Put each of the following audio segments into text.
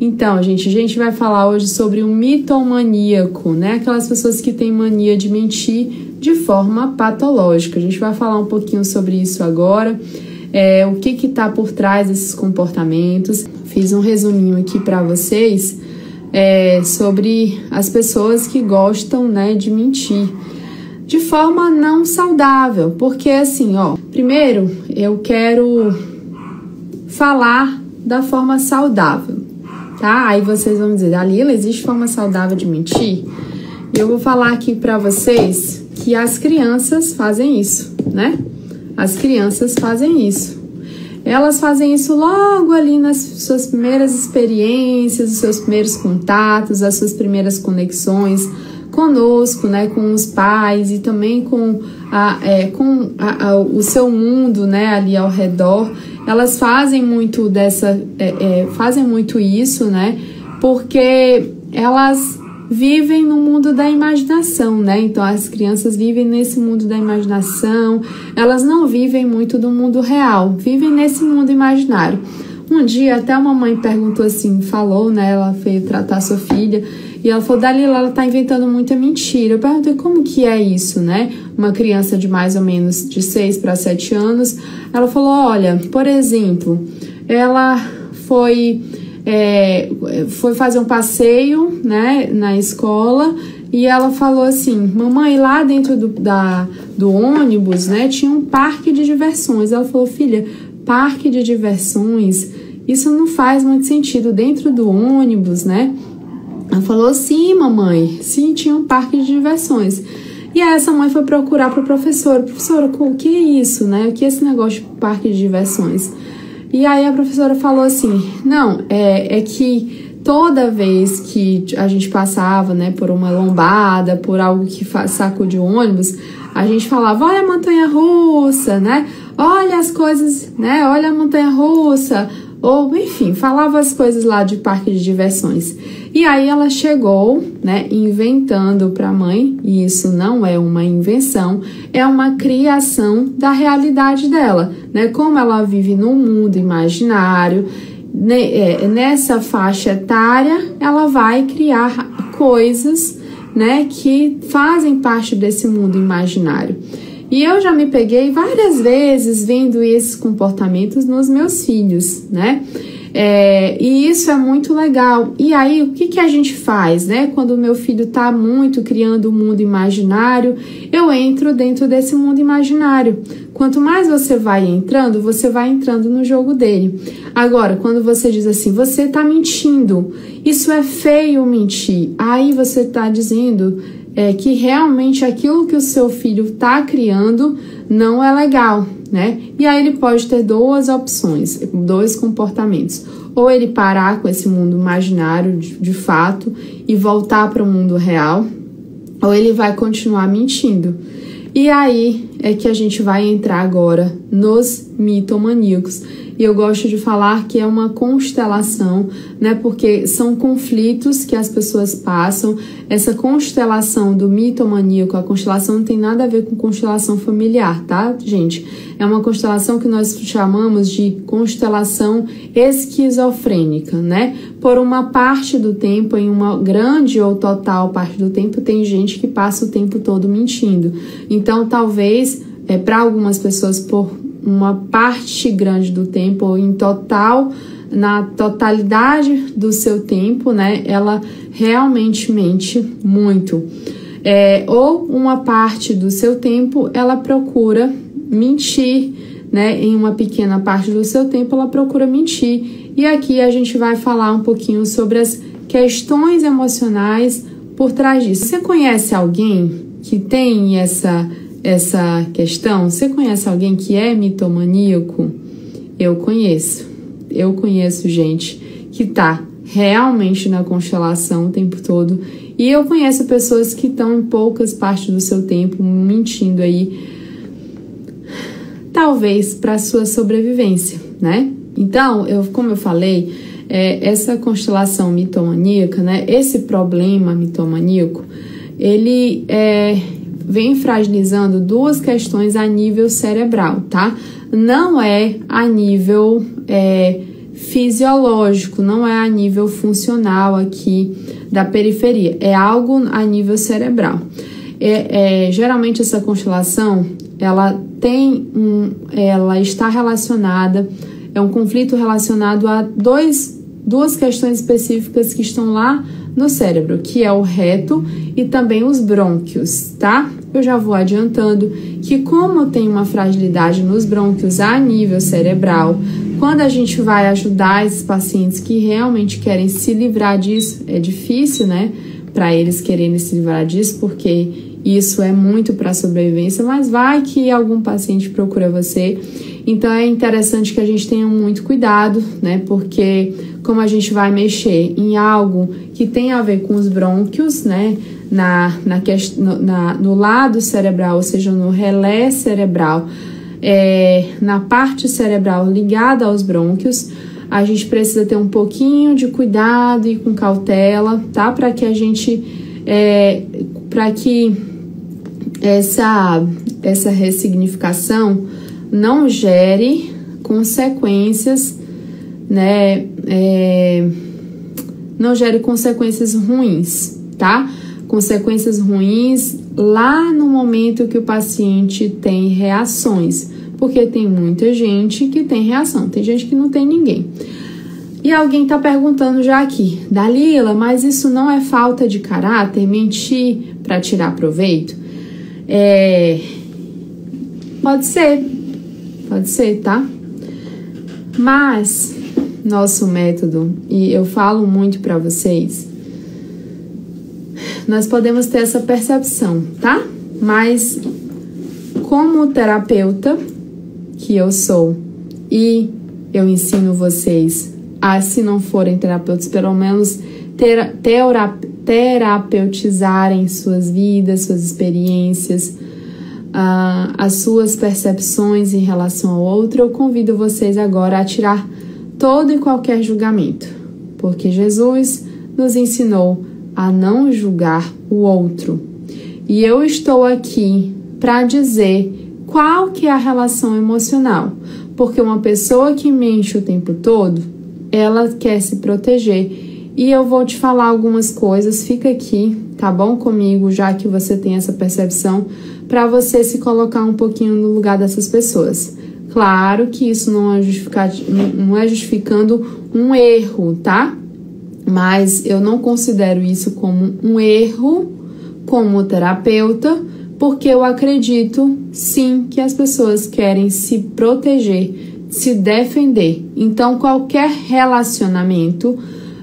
Então, gente, a gente vai falar hoje sobre o mitomaníaco, né? Aquelas pessoas que têm mania de mentir de forma patológica. A gente vai falar um pouquinho sobre isso agora. É, o que está por trás desses comportamentos. Fiz um resuminho aqui para vocês é, sobre as pessoas que gostam né, de mentir de forma não saudável, porque assim, ó, primeiro eu quero falar da forma saudável, tá? Aí vocês vão dizer, Dalila, existe forma saudável de mentir? Eu vou falar aqui para vocês que as crianças fazem isso, né? As crianças fazem isso. Elas fazem isso logo ali nas suas primeiras experiências, os seus primeiros contatos, as suas primeiras conexões conosco, né, com os pais e também com, a, é, com a, a, o seu mundo, né, ali ao redor. Elas fazem muito dessa, é, é, fazem muito isso, né, porque elas vivem no mundo da imaginação, né? Então as crianças vivem nesse mundo da imaginação, elas não vivem muito do mundo real, vivem nesse mundo imaginário. Um dia até uma mãe perguntou assim, falou, né? Ela veio tratar sua filha e ela falou, Dalila, ela tá inventando muita mentira. Eu perguntei como que é isso, né? Uma criança de mais ou menos de 6 para 7 anos. Ela falou, olha, por exemplo, ela foi, é, foi fazer um passeio, né, na escola e ela falou assim, mamãe, lá dentro do, da, do ônibus, né, tinha um parque de diversões. Ela falou, filha, parque de diversões, isso não faz muito sentido dentro do ônibus, né? Ela falou: sim, mamãe, sim, tinha um parque de diversões. E aí essa mãe foi procurar para o professor: professora, o que é isso, né? O que é esse negócio de parque de diversões? E aí a professora falou assim: não, é, é que toda vez que a gente passava, né, por uma lombada, por algo que saco de ônibus, a gente falava: olha a montanha russa, né? Olha as coisas, né? Olha a montanha russa. Ou, enfim, falava as coisas lá de parque de diversões. E aí ela chegou, né, inventando para a mãe, e isso não é uma invenção, é uma criação da realidade dela, né? Como ela vive num mundo imaginário, né, é, nessa faixa etária, ela vai criar coisas, né, que fazem parte desse mundo imaginário. E eu já me peguei várias vezes vendo esses comportamentos nos meus filhos, né? É, e isso é muito legal. E aí, o que, que a gente faz, né? Quando o meu filho está muito criando um mundo imaginário, eu entro dentro desse mundo imaginário. Quanto mais você vai entrando, você vai entrando no jogo dele. Agora, quando você diz assim, você está mentindo, isso é feio mentir. Aí você está dizendo é, que realmente aquilo que o seu filho está criando não é legal, né? E aí ele pode ter duas opções, dois comportamentos. Ou ele parar com esse mundo imaginário de, de fato e voltar para o mundo real, ou ele vai continuar mentindo. E aí é que a gente vai entrar agora nos mitomaníacos e eu gosto de falar que é uma constelação, né? Porque são conflitos que as pessoas passam. Essa constelação do mitomaníaco, a constelação não tem nada a ver com constelação familiar, tá, gente? É uma constelação que nós chamamos de constelação esquizofrênica, né? Por uma parte do tempo, em uma grande ou total parte do tempo, tem gente que passa o tempo todo mentindo. Então, talvez é, para algumas pessoas, por uma parte grande do tempo, ou em total, na totalidade do seu tempo, né, ela realmente mente muito. É, ou uma parte do seu tempo ela procura mentir, né, em uma pequena parte do seu tempo ela procura mentir. E aqui a gente vai falar um pouquinho sobre as questões emocionais por trás disso. Você conhece alguém que tem essa essa questão? Você conhece alguém que é mitomaníaco? Eu conheço. Eu conheço gente que tá realmente na constelação o tempo todo. E eu conheço pessoas que estão em poucas partes do seu tempo mentindo aí, talvez para sua sobrevivência, né? Então, eu, como eu falei, é, essa constelação mitomaníaca, né? Esse problema mitomaníaco, ele é, vem fragilizando duas questões a nível cerebral, tá? Não é a nível é, fisiológico, não é a nível funcional aqui da periferia, é algo a nível cerebral. É, é, geralmente essa constelação ela tem um, ela está relacionada, é um conflito relacionado a dois, duas questões específicas que estão lá no cérebro, que é o reto e também os brônquios, tá? Eu já vou adiantando que como tem uma fragilidade nos brônquios a nível cerebral, quando a gente vai ajudar esses pacientes que realmente querem se livrar disso, é difícil, né? Para eles quererem se livrar disso, porque isso é muito para sobrevivência, mas vai que algum paciente procura você. Então é interessante que a gente tenha muito cuidado, né? Porque como a gente vai mexer em algo que tem a ver com os brônquios, né? Na, na, na, no lado cerebral, ou seja, no relé cerebral, é, na parte cerebral ligada aos brônquios, a gente precisa ter um pouquinho de cuidado e com cautela, tá? Para que a gente, é, para que essa, essa ressignificação não gere consequências né, é, não gere consequências ruins, tá? Consequências ruins lá no momento que o paciente tem reações, porque tem muita gente que tem reação, tem gente que não tem ninguém. E alguém tá perguntando já aqui, Dalila, mas isso não é falta de caráter, mentir para tirar proveito? É, pode ser, pode ser, tá? Mas nosso método, e eu falo muito para vocês, nós podemos ter essa percepção, tá? Mas como terapeuta que eu sou e eu ensino vocês a, se não forem terapeutas, pelo menos ter, teora, terapeutizarem suas vidas, suas experiências, uh, as suas percepções em relação ao outro, eu convido vocês agora a tirar todo e qualquer julgamento, porque Jesus nos ensinou a não julgar o outro. E eu estou aqui para dizer qual que é a relação emocional, porque uma pessoa que mente o tempo todo, ela quer se proteger. E eu vou te falar algumas coisas, fica aqui, tá bom comigo, já que você tem essa percepção, para você se colocar um pouquinho no lugar dessas pessoas. Claro que isso não é, não é justificando um erro, tá? Mas eu não considero isso como um erro como terapeuta, porque eu acredito sim que as pessoas querem se proteger, se defender. Então, qualquer relacionamento,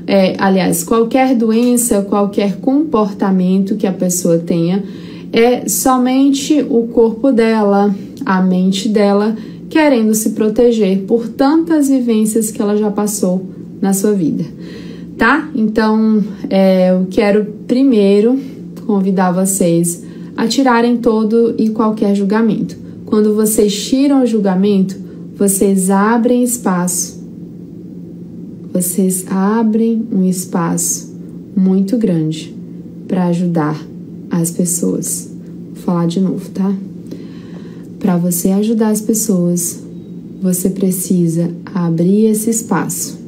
é, aliás, qualquer doença, qualquer comportamento que a pessoa tenha, é somente o corpo dela, a mente dela querendo se proteger por tantas vivências que ela já passou na sua vida, tá? Então, é, eu quero primeiro convidar vocês a tirarem todo e qualquer julgamento. Quando vocês tiram o julgamento, vocês abrem espaço. Vocês abrem um espaço muito grande para ajudar as pessoas. Vou falar de novo, tá? Para você ajudar as pessoas, você precisa abrir esse espaço.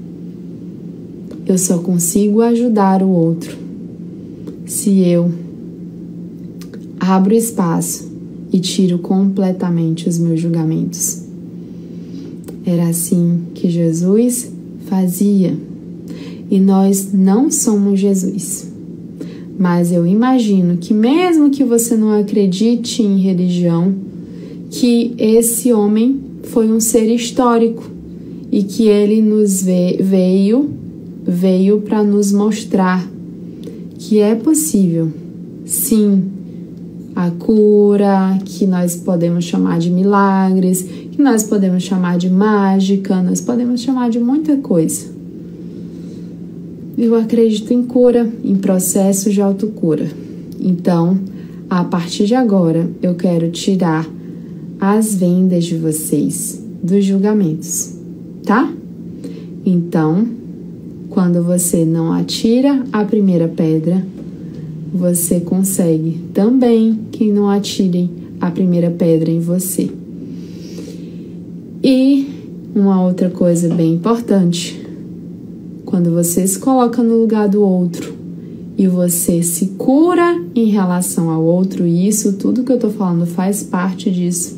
Eu só consigo ajudar o outro se eu abro espaço e tiro completamente os meus julgamentos. Era assim que Jesus fazia. E nós não somos Jesus. Mas eu imagino que, mesmo que você não acredite em religião, que esse homem foi um ser histórico e que ele nos veio veio para nos mostrar que é possível, sim, a cura, que nós podemos chamar de milagres, que nós podemos chamar de mágica, nós podemos chamar de muita coisa. Eu acredito em cura, em processos de autocura. Então, a partir de agora, eu quero tirar as vendas de vocês dos julgamentos, tá? Então, quando você não atira a primeira pedra, você consegue também que não atirem a primeira pedra em você. E uma outra coisa bem importante, quando você se coloca no lugar do outro e você se cura em relação ao outro, e isso tudo que eu tô falando faz parte disso.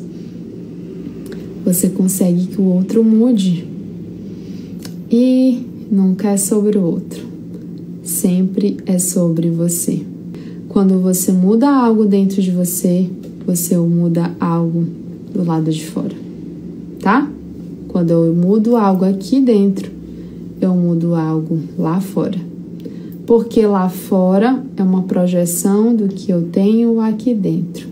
Você consegue que o outro mude. E nunca é sobre o outro, sempre é sobre você. Quando você muda algo dentro de você, você muda algo do lado de fora, tá? Quando eu mudo algo aqui dentro, eu mudo algo lá fora. Porque lá fora é uma projeção do que eu tenho aqui dentro.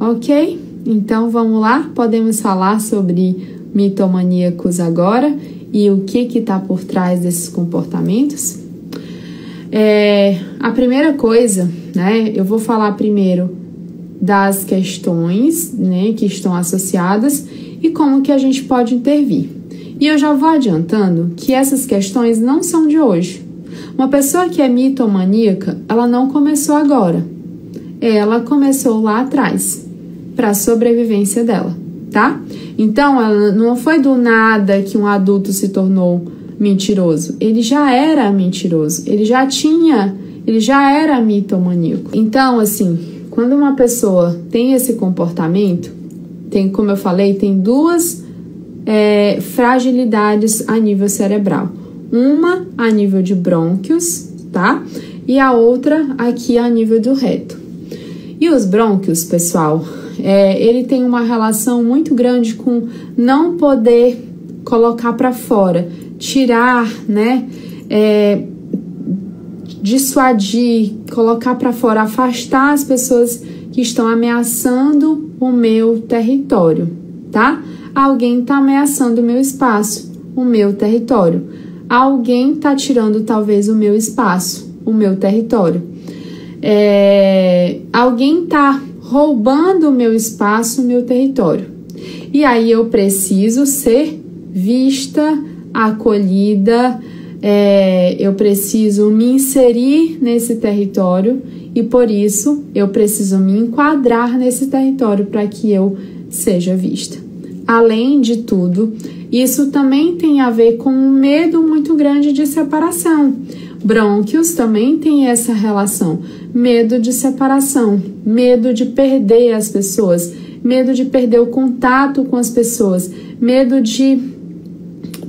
Ok? Então vamos lá, podemos falar sobre mitomaníacos agora e o que está por trás desses comportamentos? É, a primeira coisa, né, eu vou falar primeiro das questões né, que estão associadas e como que a gente pode intervir. E eu já vou adiantando que essas questões não são de hoje. Uma pessoa que é mitomaníaca, ela não começou agora. Ela começou lá atrás, para a sobrevivência dela, tá? Então, não foi do nada que um adulto se tornou mentiroso. Ele já era mentiroso. Ele já tinha, ele já era mitomaníaco. Então, assim, quando uma pessoa tem esse comportamento, tem, como eu falei, tem duas é, fragilidades a nível cerebral. Uma a nível de brônquios, tá? E a outra aqui a nível do reto. E os brônquios, pessoal, é, ele tem uma relação muito grande com não poder colocar para fora, tirar, né? É, dissuadir, colocar para fora, afastar as pessoas que estão ameaçando o meu território, tá? Alguém está ameaçando o meu espaço, o meu território. Alguém está tirando talvez o meu espaço, o meu território. É, alguém está roubando o meu espaço, o meu território. E aí eu preciso ser vista, acolhida, é, eu preciso me inserir nesse território e por isso eu preciso me enquadrar nesse território para que eu seja vista. Além de tudo, isso também tem a ver com um medo muito grande de separação. Brônquios também tem essa relação medo de separação, medo de perder as pessoas, medo de perder o contato com as pessoas, medo de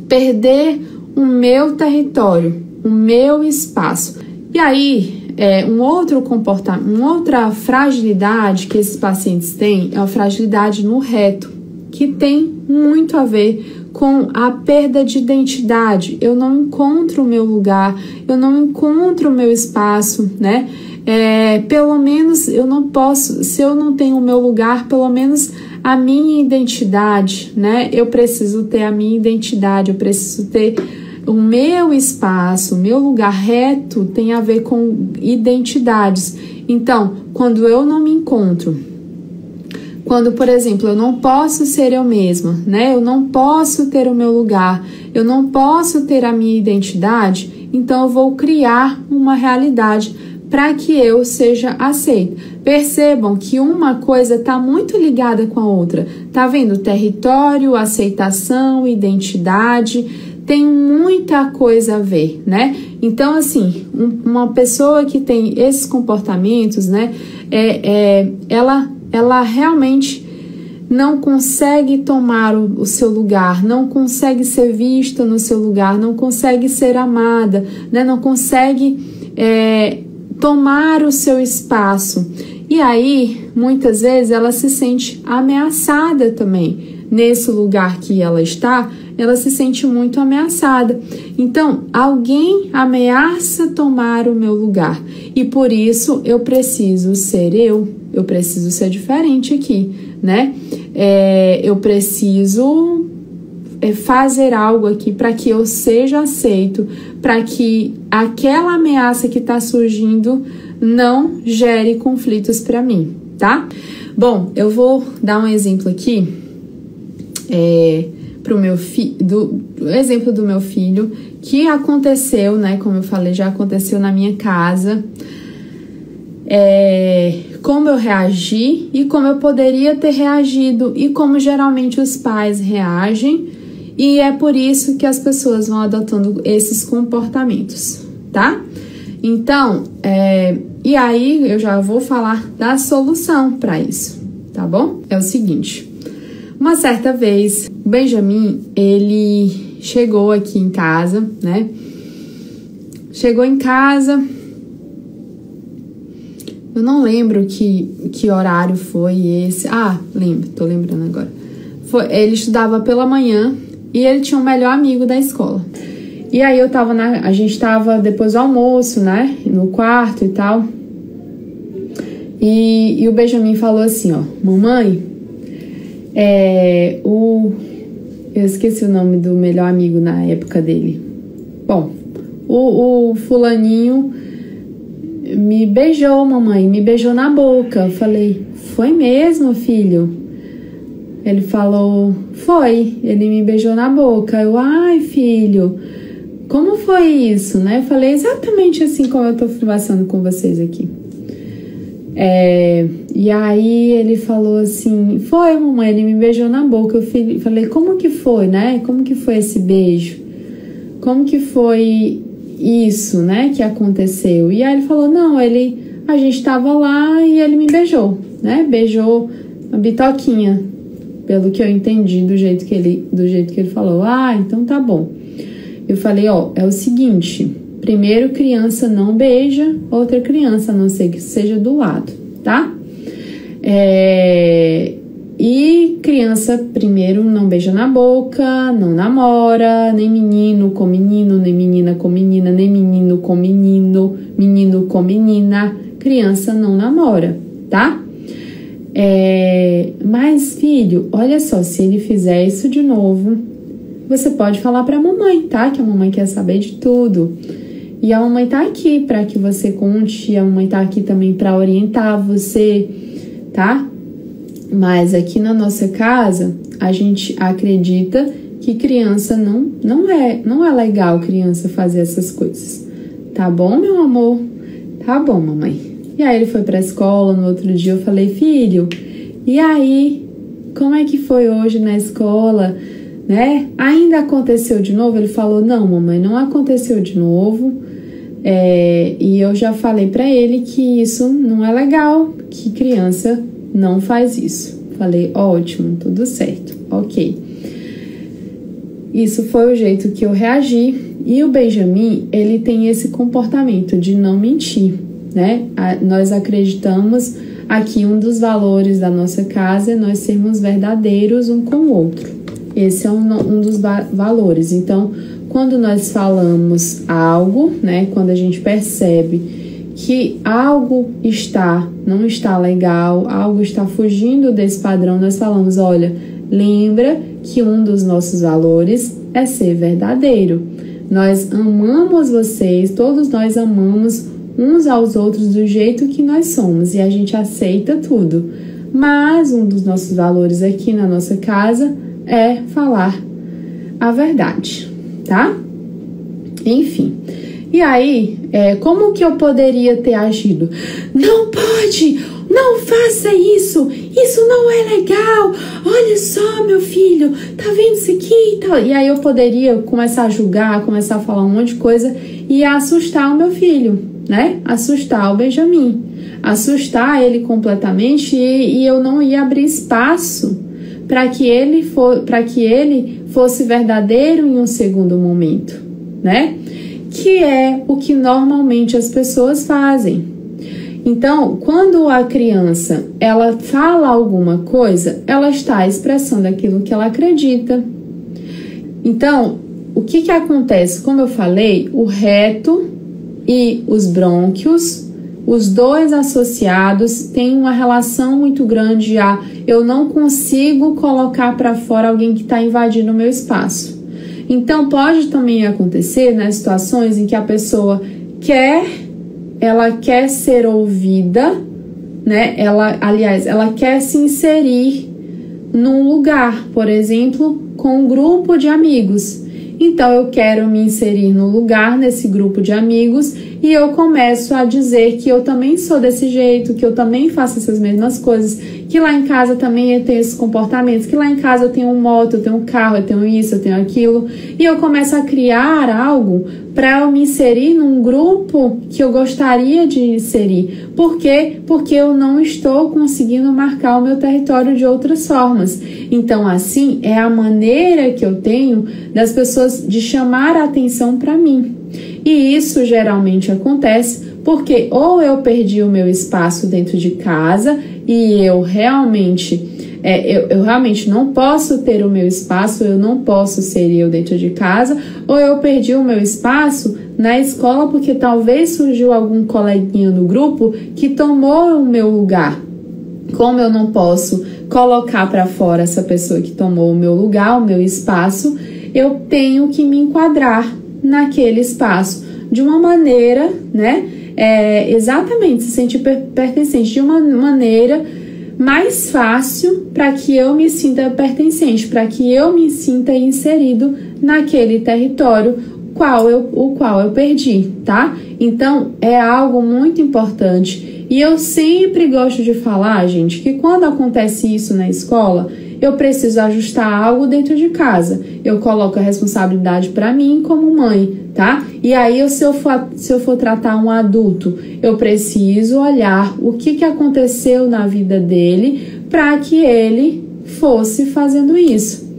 perder o meu território, o meu espaço. E aí, é, um outro comportamento, uma outra fragilidade que esses pacientes têm é a fragilidade no reto, que tem muito a ver com a perda de identidade. Eu não encontro o meu lugar, eu não encontro o meu espaço, né? é, pelo menos eu não posso, se eu não tenho o meu lugar, pelo menos a minha identidade, né? Eu preciso ter a minha identidade, eu preciso ter o meu espaço, o meu lugar reto tem a ver com identidades. Então, quando eu não me encontro, quando, por exemplo, eu não posso ser eu mesma, né? Eu não posso ter o meu lugar, eu não posso ter a minha identidade, então eu vou criar uma realidade para que eu seja aceito. Percebam que uma coisa está muito ligada com a outra. Tá vendo? Território, aceitação, identidade, tem muita coisa a ver, né? Então, assim, um, uma pessoa que tem esses comportamentos, né, é, é, ela, ela realmente não consegue tomar o, o, seu lugar, não consegue ser vista no seu lugar, não consegue ser amada, né? não consegue é, tomar o seu espaço. E aí, muitas vezes, ela se sente ameaçada também. Nesse lugar que ela está, ela se sente muito ameaçada. Então, alguém ameaça tomar o meu lugar. E por isso eu preciso ser eu, eu preciso ser diferente aqui, né? É, eu preciso é, fazer algo aqui para que eu seja aceito, para que aquela ameaça que está surgindo não gere conflitos para mim, tá? Bom, eu vou dar um exemplo aqui é, para o meu filho, do, do exemplo do meu filho que aconteceu, né? Como eu falei, já aconteceu na minha casa. É, como eu reagi e como eu poderia ter reagido e como geralmente os pais reagem E é por isso que as pessoas vão adotando esses comportamentos, tá? Então, é, e aí eu já vou falar da solução para isso, tá bom? É o seguinte: uma certa vez, Benjamin ele chegou aqui em casa, né? Chegou em casa, eu não lembro que, que horário foi esse. Ah, lembro, tô lembrando agora. Foi, ele estudava pela manhã e ele tinha um melhor amigo da escola. E aí eu tava na. A gente tava depois do almoço, né? No quarto e tal. E, e o Benjamin falou assim, ó, mamãe, é, o. Eu esqueci o nome do melhor amigo na época dele. Bom, o, o fulaninho me beijou, mamãe, me beijou na boca. Eu falei, foi mesmo, filho? Ele falou, foi, ele me beijou na boca. Eu, ai, filho, como foi isso, né? Eu falei exatamente assim como eu tô conversando com vocês aqui. É, e aí ele falou assim, foi, mamãe, ele me beijou na boca. Eu falei, como que foi, né? Como que foi esse beijo? Como que foi isso, né, que aconteceu. E aí ele falou: "Não, ele a gente estava lá e ele me beijou, né? Beijou a bitoquinha, pelo que eu entendi do jeito que ele do jeito que ele falou. Ah, então tá bom. Eu falei, ó, é o seguinte, primeiro criança não beija outra criança, a não ser que seja do lado, tá? É, e criança, primeiro, não beija na boca, não namora, nem menino com menino, nem menina com menina, nem menino com menino, menino com menina. Criança não namora, tá? É, mas, filho, olha só, se ele fizer isso de novo, você pode falar para a mamãe, tá? Que a mamãe quer saber de tudo. E a mamãe tá aqui para que você conte, a mamãe tá aqui também para orientar você, tá? Mas aqui na nossa casa, a gente acredita que criança não, não é, não é legal criança fazer essas coisas. Tá bom, meu amor? Tá bom, mamãe. E aí ele foi pra escola, no outro dia eu falei: "Filho, e aí, como é que foi hoje na escola?" Né? Ainda aconteceu de novo? Ele falou: Não, mamãe, não aconteceu de novo. É, e eu já falei para ele que isso não é legal, que criança não faz isso. Falei, ótimo, tudo certo, ok. Isso foi o jeito que eu reagi. E o Benjamin, ele tem esse comportamento de não mentir, né? A, nós acreditamos aqui um dos valores da nossa casa é nós sermos verdadeiros um com o outro. Esse é um, um dos valores. Então, quando nós falamos algo, né? Quando a gente percebe que algo está, não está legal, algo está fugindo desse padrão, nós falamos: olha, lembra que um dos nossos valores é ser verdadeiro. Nós amamos vocês, todos nós amamos uns aos outros do jeito que nós somos e a gente aceita tudo. Mas um dos nossos valores aqui na nossa casa é falar a verdade, tá? Enfim. E aí, é, como que eu poderia ter agido? Não pode! Não faça isso! Isso não é legal! Olha só, meu filho, tá vendo isso aqui? E aí eu poderia começar a julgar, começar a falar um monte de coisa e assustar o meu filho, né? Assustar o Benjamin. Assustar ele completamente e, e eu não ia abrir espaço para que ele for, para que ele fosse verdadeiro em um segundo momento, né? que é o que normalmente as pessoas fazem. Então, quando a criança ela fala alguma coisa, ela está expressando aquilo que ela acredita. Então, o que, que acontece? Como eu falei, o reto e os brônquios, os dois associados, têm uma relação muito grande a eu não consigo colocar para fora alguém que está invadindo o meu espaço. Então pode também acontecer nas né, situações em que a pessoa quer, ela quer ser ouvida, né? Ela, aliás, ela quer se inserir num lugar, por exemplo, com um grupo de amigos. Então eu quero me inserir no lugar nesse grupo de amigos e eu começo a dizer que eu também sou desse jeito, que eu também faço essas mesmas coisas, que lá em casa também eu tenho esses comportamentos, que lá em casa eu tenho um moto, eu tenho um carro, eu tenho isso, eu tenho aquilo, e eu começo a criar algo para eu me inserir num grupo que eu gostaria de inserir. Por quê? Porque eu não estou conseguindo marcar o meu território de outras formas. Então, assim, é a maneira que eu tenho das pessoas de chamar a atenção para mim. E isso geralmente acontece porque ou eu perdi o meu espaço dentro de casa e eu realmente é, eu, eu, realmente não posso ter o meu espaço, eu não posso ser eu dentro de casa, ou eu perdi o meu espaço na escola porque talvez surgiu algum coleguinha no grupo que tomou o meu lugar. Como eu não posso colocar para fora essa pessoa que tomou o meu lugar, o meu espaço, eu tenho que me enquadrar naquele espaço de uma maneira, né? É, exatamente, se sentir pertencente de uma maneira mais fácil para que eu me sinta pertencente, para que eu me sinta inserido naquele território qual eu, o qual eu perdi, tá? Então é algo muito importante. E eu sempre gosto de falar, gente, que quando acontece isso na escola, eu preciso ajustar algo dentro de casa. Eu coloco a responsabilidade para mim como mãe, tá? E aí, se eu, for, se eu for tratar um adulto, eu preciso olhar o que, que aconteceu na vida dele para que ele fosse fazendo isso.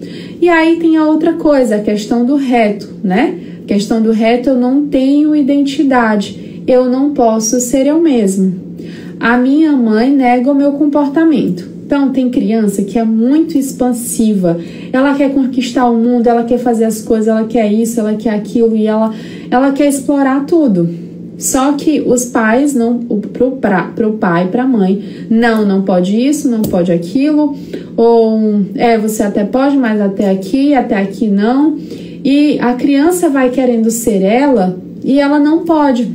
E aí tem a outra coisa, a questão do reto, né? A questão do reto, eu não tenho identidade, eu não posso ser eu mesmo. A minha mãe nega o meu comportamento. Então, tem criança que é muito expansiva, ela quer conquistar o mundo, ela quer fazer as coisas, ela quer isso, ela quer aquilo e ela, ela quer explorar tudo. Só que os pais não, pro, pra, pro pai, pra mãe, não, não pode isso, não pode aquilo, ou é, você até pode, mas até aqui, até aqui não. E a criança vai querendo ser ela e ela não pode,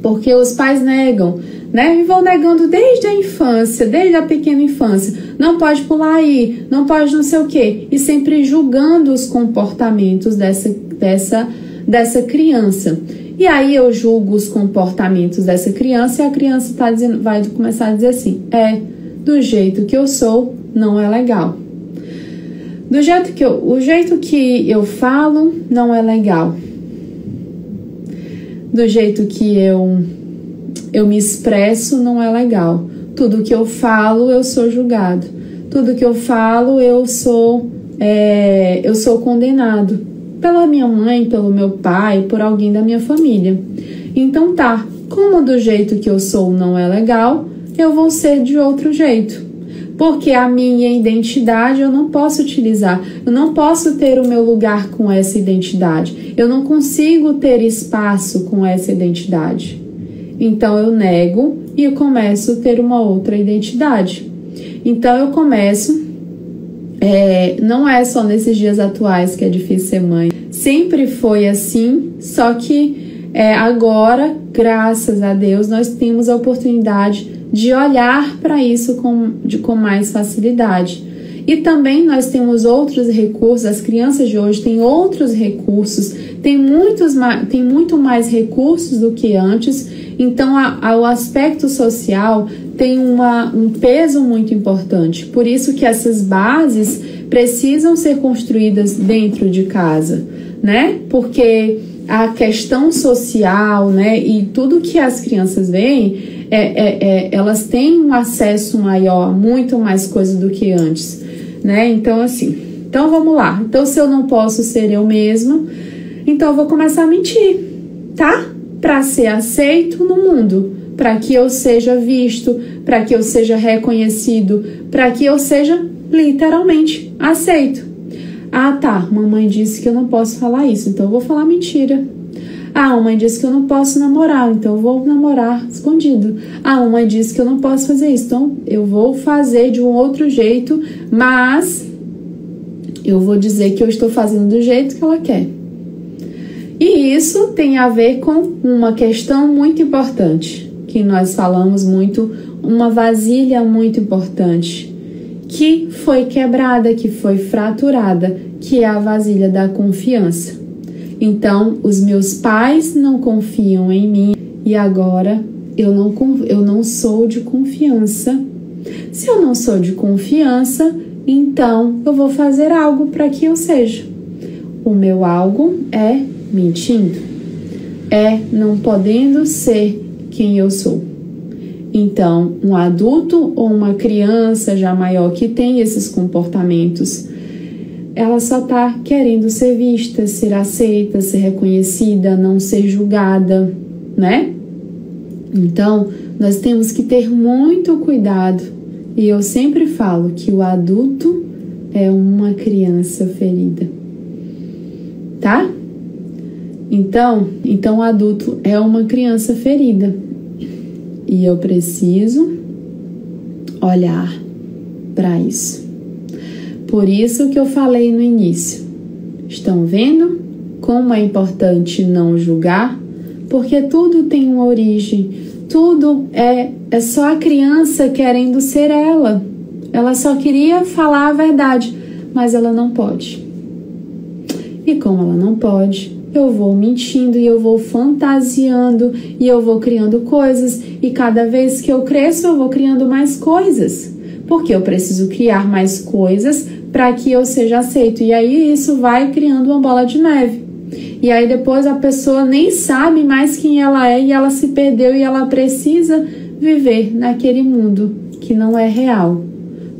porque os pais negam né? E vão negando desde a infância, desde a pequena infância. Não pode pular aí, não pode não sei o quê. E sempre julgando os comportamentos dessa, dessa, dessa criança. E aí eu julgo os comportamentos dessa criança e a criança tá dizendo, vai começar a dizer assim: é, do jeito que eu sou, não é legal. Do jeito que eu, o jeito que eu falo não é legal. Do jeito que eu eu me expresso não é legal. Tudo que eu falo, eu sou julgado. Tudo que eu falo, eu sou é, eu sou condenado pela minha mãe, pelo meu pai, por alguém da minha família. Então tá, como do jeito que eu sou não é legal, eu vou ser de outro jeito. Porque a minha identidade eu não posso utilizar, eu não posso ter o meu lugar com essa identidade, eu não consigo ter espaço com essa identidade. Então eu nego e eu começo a ter uma outra identidade. Então eu começo. É, não é só nesses dias atuais que é difícil ser mãe. Sempre foi assim, só que é, agora, graças a Deus, nós temos a oportunidade de olhar para isso com, de, com mais facilidade. E também nós temos outros recursos, as crianças de hoje têm outros recursos, tem, muitos, tem muito mais recursos do que antes então, a, a, o aspecto social tem uma, um peso muito importante. Por isso que essas bases precisam ser construídas dentro de casa, né? Porque a questão social, né, e tudo que as crianças veem, é, é, é, elas têm um acesso maior, muito mais coisa do que antes, né? Então, assim, então vamos lá. Então, se eu não posso ser eu mesma, então eu vou começar a mentir, tá? Para ser aceito no mundo, para que eu seja visto, para que eu seja reconhecido, para que eu seja literalmente aceito. Ah, tá, mamãe disse que eu não posso falar isso, então eu vou falar mentira. Ah, mamãe disse que eu não posso namorar, então eu vou namorar escondido. Ah, mamãe disse que eu não posso fazer isso, então eu vou fazer de um outro jeito, mas eu vou dizer que eu estou fazendo do jeito que ela quer. E isso tem a ver com uma questão muito importante, que nós falamos muito, uma vasilha muito importante, que foi quebrada, que foi fraturada, que é a vasilha da confiança. Então, os meus pais não confiam em mim e agora eu não, eu não sou de confiança Se eu não sou de confiança, então eu vou fazer algo para que eu seja. O meu algo é mentindo, é não podendo ser quem eu sou. Então, um adulto ou uma criança já maior que tem esses comportamentos, ela só está querendo ser vista, ser aceita, ser reconhecida, não ser julgada, né? Então, nós temos que ter muito cuidado. E eu sempre falo que o adulto é uma criança ferida. Tá? Então, então o adulto é uma criança ferida. E eu preciso olhar para isso. Por isso que eu falei no início. Estão vendo como é importante não julgar? Porque tudo tem uma origem, tudo é, é só a criança querendo ser ela. Ela só queria falar a verdade, mas ela não pode. E como ela não pode, eu vou mentindo e eu vou fantasiando e eu vou criando coisas e cada vez que eu cresço eu vou criando mais coisas. Porque eu preciso criar mais coisas para que eu seja aceito. E aí isso vai criando uma bola de neve. E aí depois a pessoa nem sabe mais quem ela é e ela se perdeu e ela precisa viver naquele mundo que não é real.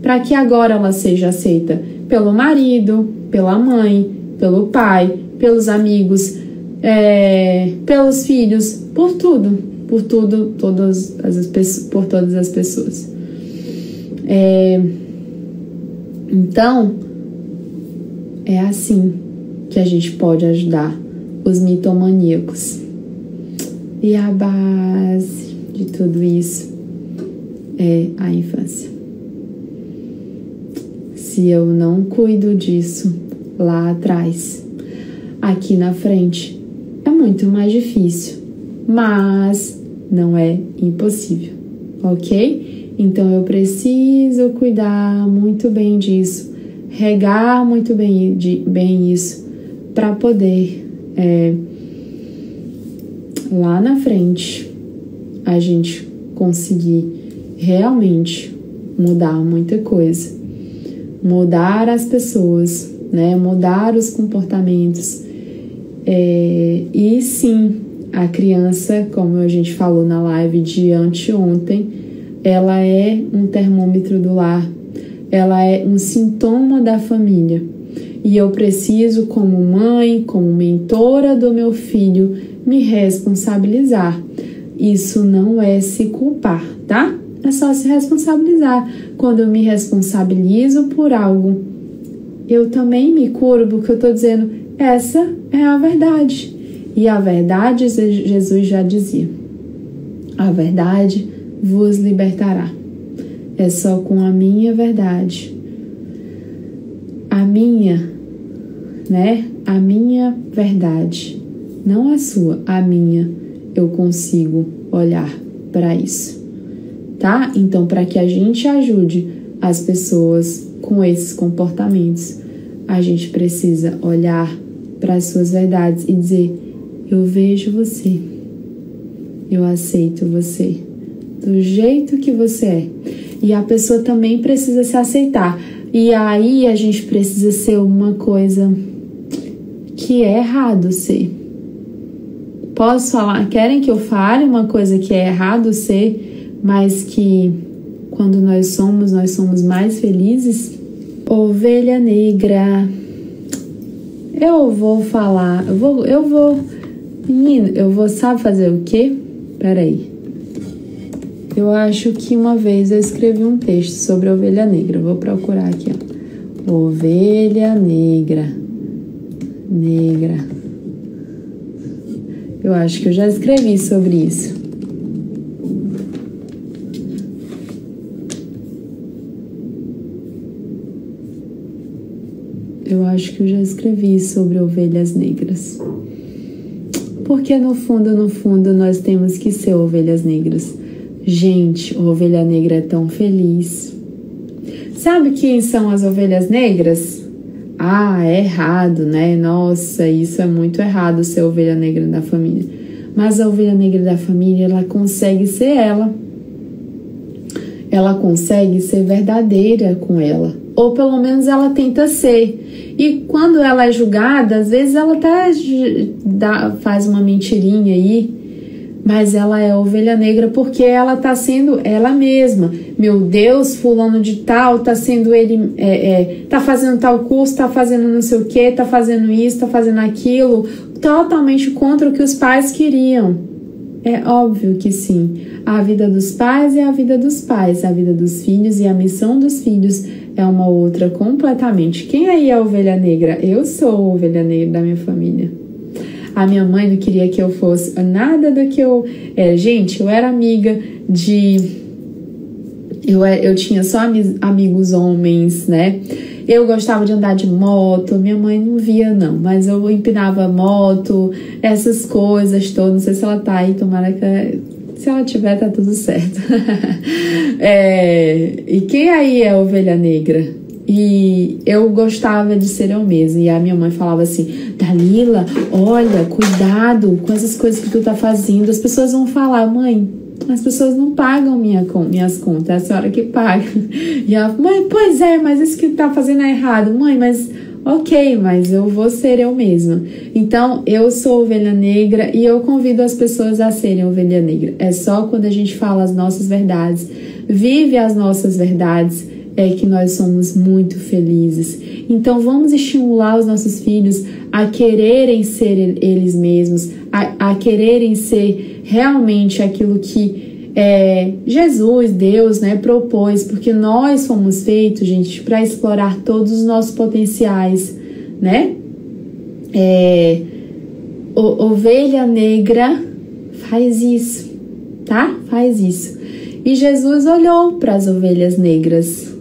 Para que agora ela seja aceita pelo marido, pela mãe, pelo pai, pelos amigos, é, pelos filhos, por tudo, por tudo, todas as por todas as pessoas. É, então, é assim que a gente pode ajudar os mitomaníacos. E a base de tudo isso é a infância. Se eu não cuido disso lá atrás, aqui na frente é muito mais difícil, mas não é impossível, ok? Então eu preciso cuidar muito bem disso, regar muito bem, de, bem isso, para poder é, lá na frente a gente conseguir realmente mudar muita coisa, mudar as pessoas, né? Mudar os comportamentos é, e sim, a criança, como a gente falou na live de anteontem, ela é um termômetro do lar, ela é um sintoma da família. E eu preciso, como mãe, como mentora do meu filho, me responsabilizar. Isso não é se culpar, tá? É só se responsabilizar. Quando eu me responsabilizo por algo, eu também me curo, porque eu estou dizendo, essa é a verdade. E a verdade, Jesus já dizia: a verdade vos libertará. É só com a minha verdade. A minha, né? A minha verdade, não a sua, a minha, eu consigo olhar para isso. Tá? Então, para que a gente ajude as pessoas com esses comportamentos, a gente precisa olhar para as suas verdades e dizer: Eu vejo você, eu aceito você do jeito que você é. E a pessoa também precisa se aceitar. E aí a gente precisa ser uma coisa que é errado ser. Posso falar? Querem que eu fale uma coisa que é errado ser, mas que quando nós somos, nós somos mais felizes? Ovelha negra eu vou falar, eu vou, eu vou, menino, eu vou, sabe fazer o quê? Peraí. Eu acho que uma vez eu escrevi um texto sobre a ovelha negra. vou procurar aqui, ó. Ovelha negra. Negra. Eu acho que eu já escrevi sobre isso. Eu acho que eu já escrevi sobre ovelhas negras. Porque no fundo, no fundo, nós temos que ser ovelhas negras. Gente, a ovelha negra é tão feliz. Sabe quem são as ovelhas negras? Ah, é errado, né? Nossa, isso é muito errado ser ovelha negra da família. Mas a ovelha negra da família, ela consegue ser ela. ela consegue ser verdadeira com ela, ou pelo menos ela tenta ser. E quando ela é julgada, às vezes ela até dá, faz uma mentirinha aí, mas ela é ovelha negra porque ela tá sendo ela mesma. Meu Deus, fulano de tal tá sendo ele, é, é, tá fazendo tal curso, tá fazendo não sei o que, tá fazendo isso, tá fazendo aquilo, totalmente contra o que os pais queriam. É óbvio que sim. A vida dos pais é a vida dos pais, a vida dos filhos e a missão dos filhos é uma outra completamente. Quem aí é a ovelha negra? Eu sou a ovelha negra da minha família. A minha mãe não queria que eu fosse nada do que eu. É, gente, eu era amiga de. Eu, é, eu tinha só amigos homens, né? Eu gostava de andar de moto, minha mãe não via, não, mas eu empinava moto, essas coisas todas. Não sei se ela tá aí, tomara que. Se ela tiver, tá tudo certo. é, e quem aí é ovelha negra? E eu gostava de ser eu mesma. E a minha mãe falava assim: Dalila, olha, cuidado com essas coisas que tu tá fazendo. As pessoas vão falar, mãe, as pessoas não pagam minha, minhas contas, é a senhora que paga. E ela, mãe, pois é, mas isso que tá fazendo é errado. Mãe, mas ok, mas eu vou ser eu mesma. Então, eu sou ovelha negra e eu convido as pessoas a serem ovelha negra. É só quando a gente fala as nossas verdades, vive as nossas verdades é que nós somos muito felizes. Então vamos estimular os nossos filhos a quererem ser eles mesmos, a, a quererem ser realmente aquilo que é, Jesus, Deus, né, propôs, porque nós fomos feitos, gente, para explorar todos os nossos potenciais, né? É, o, ovelha negra faz isso, tá? Faz isso. E Jesus olhou para as ovelhas negras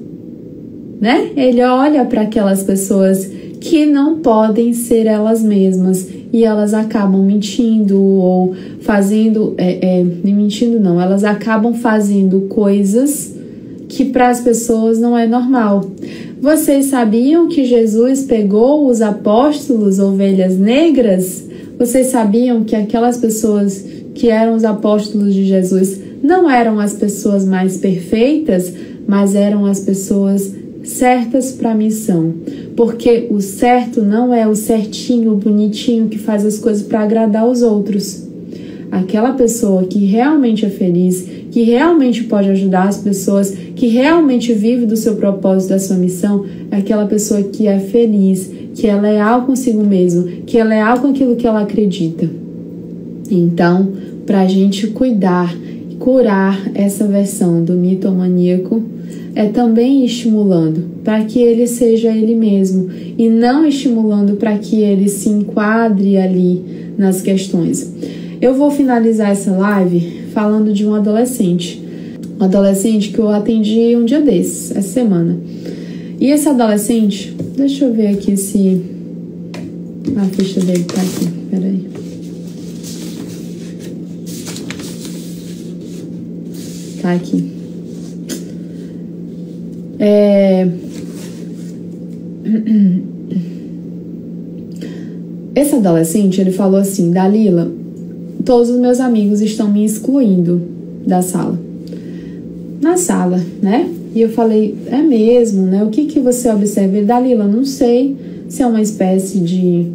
né? Ele olha para aquelas pessoas que não podem ser elas mesmas e elas acabam mentindo ou fazendo, é, é, mentindo não, elas acabam fazendo coisas que para as pessoas não é normal. Vocês sabiam que Jesus pegou os apóstolos ovelhas negras? Vocês sabiam que aquelas pessoas que eram os apóstolos de Jesus não eram as pessoas mais perfeitas, mas eram as pessoas certas para a missão, porque o certo não é o certinho, o bonitinho que faz as coisas para agradar os outros. Aquela pessoa que realmente é feliz, que realmente pode ajudar as pessoas, que realmente vive do seu propósito, da sua missão, é aquela pessoa que é feliz, que é leal consigo mesmo, que é leal com aquilo que ela acredita. Então, para a gente cuidar curar essa versão do mitomaníaco, é também estimulando para que ele seja ele mesmo e não estimulando para que ele se enquadre ali nas questões. Eu vou finalizar essa live falando de um adolescente, um adolescente que eu atendi um dia desses, essa semana. E esse adolescente, deixa eu ver aqui se a ficha dele tá aqui, peraí. Tá aqui. É... Esse adolescente, ele falou assim, Dalila, todos os meus amigos estão me excluindo da sala. Na sala, né? E eu falei, é mesmo, né? O que que você observa? Ele, Dalila, não sei se é uma espécie de,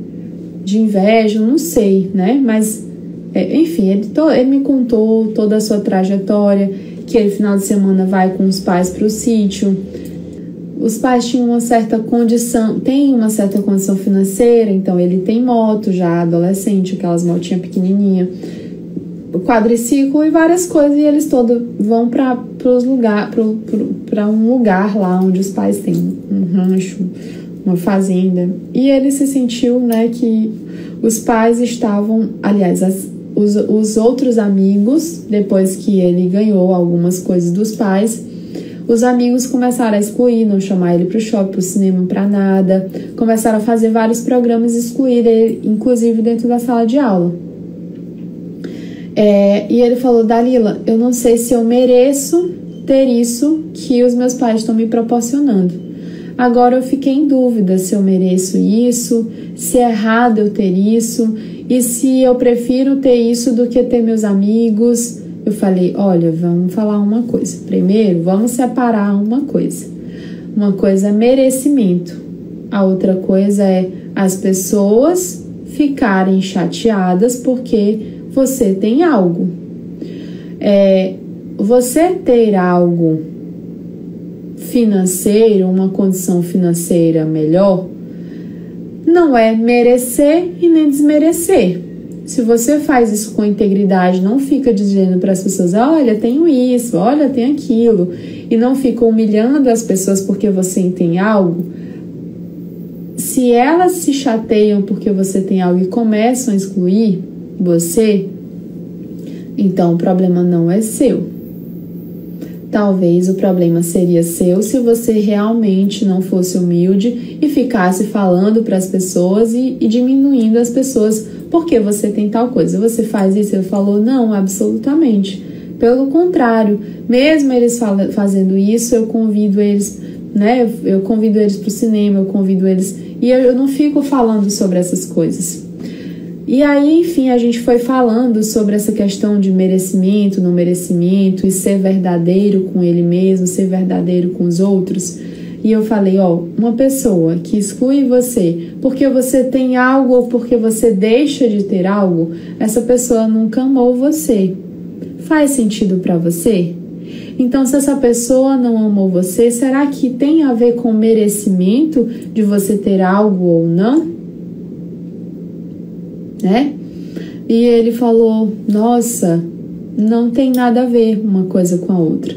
de inveja, não sei, né? Mas, é, enfim, ele, to, ele me contou toda a sua trajetória, que ele final de semana vai com os pais para o sítio. Os pais tinham uma certa condição, tem uma certa condição financeira, então ele tem moto já adolescente, aquelas motinhas pequenininha, quadriciclo e várias coisas, e eles todos vão para para um lugar lá onde os pais têm um rancho, uma fazenda. E ele se sentiu, né, que os pais estavam, aliás, as, os, os outros amigos, depois que ele ganhou algumas coisas dos pais, os amigos começaram a excluir, não chamar ele para o shopping, para o cinema, para nada. Começaram a fazer vários programas e excluir ele, inclusive dentro da sala de aula. É, e ele falou: Dalila, eu não sei se eu mereço ter isso que os meus pais estão me proporcionando. Agora eu fiquei em dúvida se eu mereço isso, se é errado eu ter isso e se eu prefiro ter isso do que ter meus amigos. eu falei: olha, vamos falar uma coisa. Primeiro, vamos separar uma coisa. Uma coisa é merecimento, a outra coisa é as pessoas ficarem chateadas porque você tem algo. É, você ter algo financeiro, uma condição financeira melhor, não é merecer e nem desmerecer. Se você faz isso com integridade, não fica dizendo para as pessoas: olha, tenho isso, olha, tenho aquilo, e não fica humilhando as pessoas porque você tem algo. Se elas se chateiam porque você tem algo e começam a excluir você, então o problema não é seu. Talvez o problema seria seu se você realmente não fosse humilde e ficasse falando para as pessoas e, e, diminuindo as pessoas porque você tem tal coisa. Você faz isso? Ele falou: não, absolutamente. Pelo contrário, mesmo eles fazendo isso, eu convido eles, né? Eu convido eles para o cinema, eu convido eles. E eu, eu não fico falando sobre essas coisas. E aí, enfim, a gente foi falando sobre essa questão de merecimento, não merecimento e ser verdadeiro com ele mesmo, ser verdadeiro com os outros. E eu falei, ó, uma pessoa que exclui você porque você tem algo ou porque você deixa de ter algo, essa pessoa nunca amou você. Faz sentido para você? Então, se essa pessoa não amou você, será que tem a ver com merecimento de você ter algo ou não? Né? E ele falou: Nossa, não tem nada a ver uma coisa com a outra.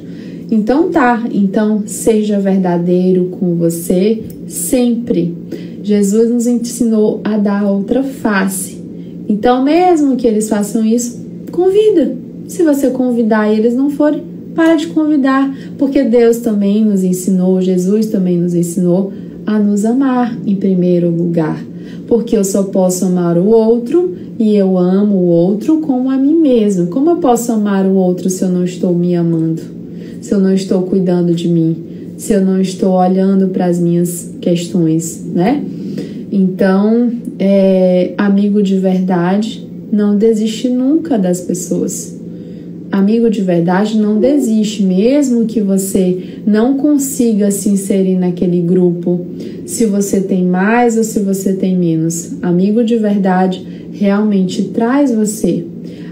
Então tá, então seja verdadeiro com você sempre. Jesus nos ensinou a dar outra face. Então, mesmo que eles façam isso, convida. Se você convidar e eles não forem, para de convidar, porque Deus também nos ensinou, Jesus também nos ensinou a nos amar em primeiro lugar porque eu só posso amar o outro e eu amo o outro como a mim mesmo. Como eu posso amar o outro se eu não estou me amando? Se eu não estou cuidando de mim? Se eu não estou olhando para as minhas questões, né? Então, é, amigo de verdade não desiste nunca das pessoas. Amigo de verdade não desiste, mesmo que você não consiga se inserir naquele grupo, se você tem mais ou se você tem menos. Amigo de verdade realmente traz você.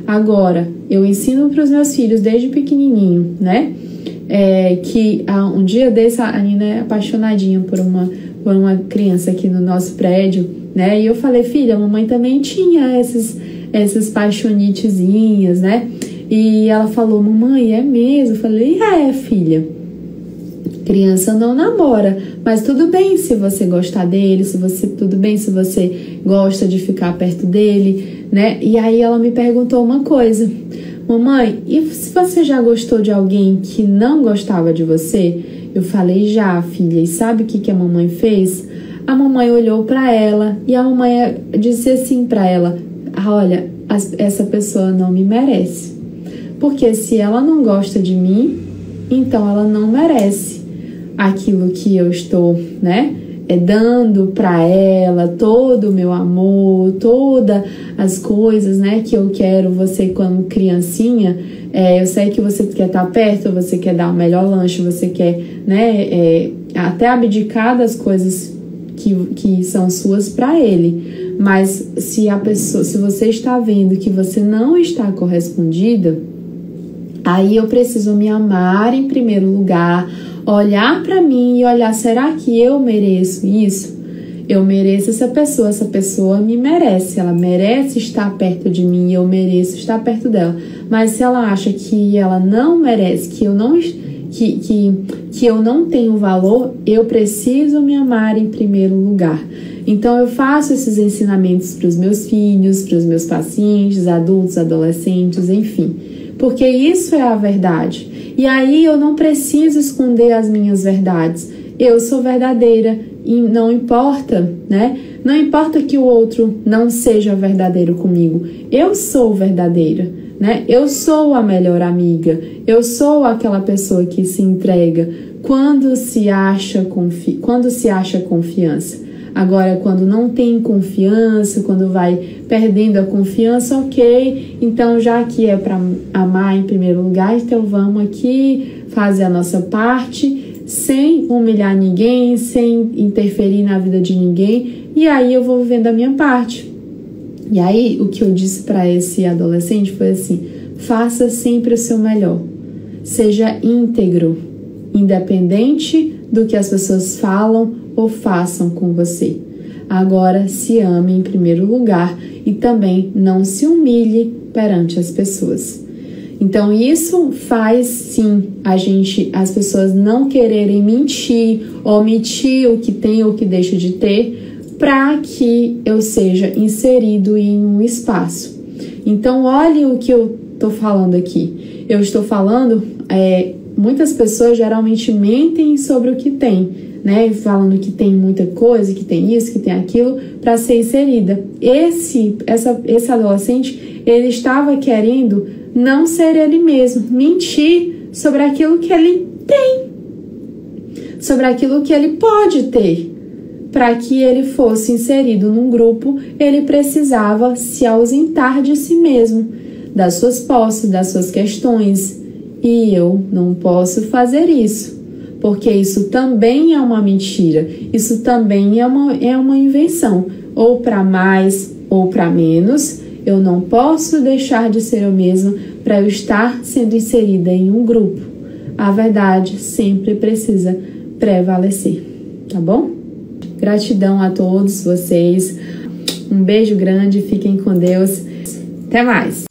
Agora, eu ensino para os meus filhos desde pequenininho, né? É, que um dia desse a Nina é apaixonadinha por uma, por uma criança aqui no nosso prédio, né? E eu falei, filha, a mamãe também tinha essas, essas paixonitezinhas, né? E ela falou, mamãe, é mesmo? Eu falei, é, filha. Criança não namora, mas tudo bem se você gostar dele, se você tudo bem se você gosta de ficar perto dele, né? E aí ela me perguntou uma coisa: "Mamãe, e se você já gostou de alguém que não gostava de você?" Eu falei: "Já, filha". E sabe o que que a mamãe fez? A mamãe olhou para ela e a mamãe disse assim para ela: "Olha, essa pessoa não me merece. Porque se ela não gosta de mim, então ela não merece aquilo que eu estou, né? É dando para ela todo o meu amor, todas as coisas, né, que eu quero. Você, quando criancinha, é, eu sei que você quer estar perto, você quer dar o melhor lanche, você quer, né, é, até abdicar das coisas que, que são suas para ele. Mas se a pessoa, se você está vendo que você não está correspondida, Aí eu preciso me amar em primeiro lugar, olhar para mim e olhar: será que eu mereço isso? Eu mereço essa pessoa, essa pessoa me merece, ela merece estar perto de mim, eu mereço estar perto dela. Mas se ela acha que ela não merece, que eu não que, que, que eu não tenho valor, eu preciso me amar em primeiro lugar. Então eu faço esses ensinamentos para os meus filhos, para os meus pacientes, adultos, adolescentes, enfim porque isso é a verdade. E aí eu não preciso esconder as minhas verdades. Eu sou verdadeira e não importa, né? Não importa que o outro não seja verdadeiro comigo. Eu sou verdadeira, né? Eu sou a melhor amiga. Eu sou aquela pessoa que se entrega quando se acha confi quando se acha confiança. Agora, quando não tem confiança, quando vai perdendo a confiança, ok, então já que é para amar em primeiro lugar, então vamos aqui fazer a nossa parte sem humilhar ninguém, sem interferir na vida de ninguém, e aí eu vou vivendo a minha parte. E aí o que eu disse para esse adolescente foi assim: faça sempre o seu melhor. Seja íntegro, independente do que as pessoas falam ou façam com você. Agora se ame em primeiro lugar e também não se humilhe perante as pessoas. Então isso faz sim a gente, as pessoas não quererem mentir, omitir o que tem ou o que deixa de ter, para que eu seja inserido em um espaço. Então olhe o que eu estou falando aqui. Eu estou falando, é, muitas pessoas geralmente mentem sobre o que tem, né? Falando que tem muita coisa, que tem isso, que tem aquilo, para ser inserida. Esse, essa, esse adolescente, ele estava querendo não ser ele mesmo, mentir sobre aquilo que ele tem, sobre aquilo que ele pode ter. Para que ele fosse inserido num grupo, ele precisava se ausentar de si mesmo, das suas posses, das suas questões. E eu não posso fazer isso, porque isso também é uma mentira, isso também é uma, é uma invenção, ou para mais ou para menos eu não posso deixar de ser eu mesma para eu estar sendo inserida em um grupo. A verdade sempre precisa prevalecer, tá bom? Gratidão a todos vocês. Um beijo grande, fiquem com Deus. Até mais!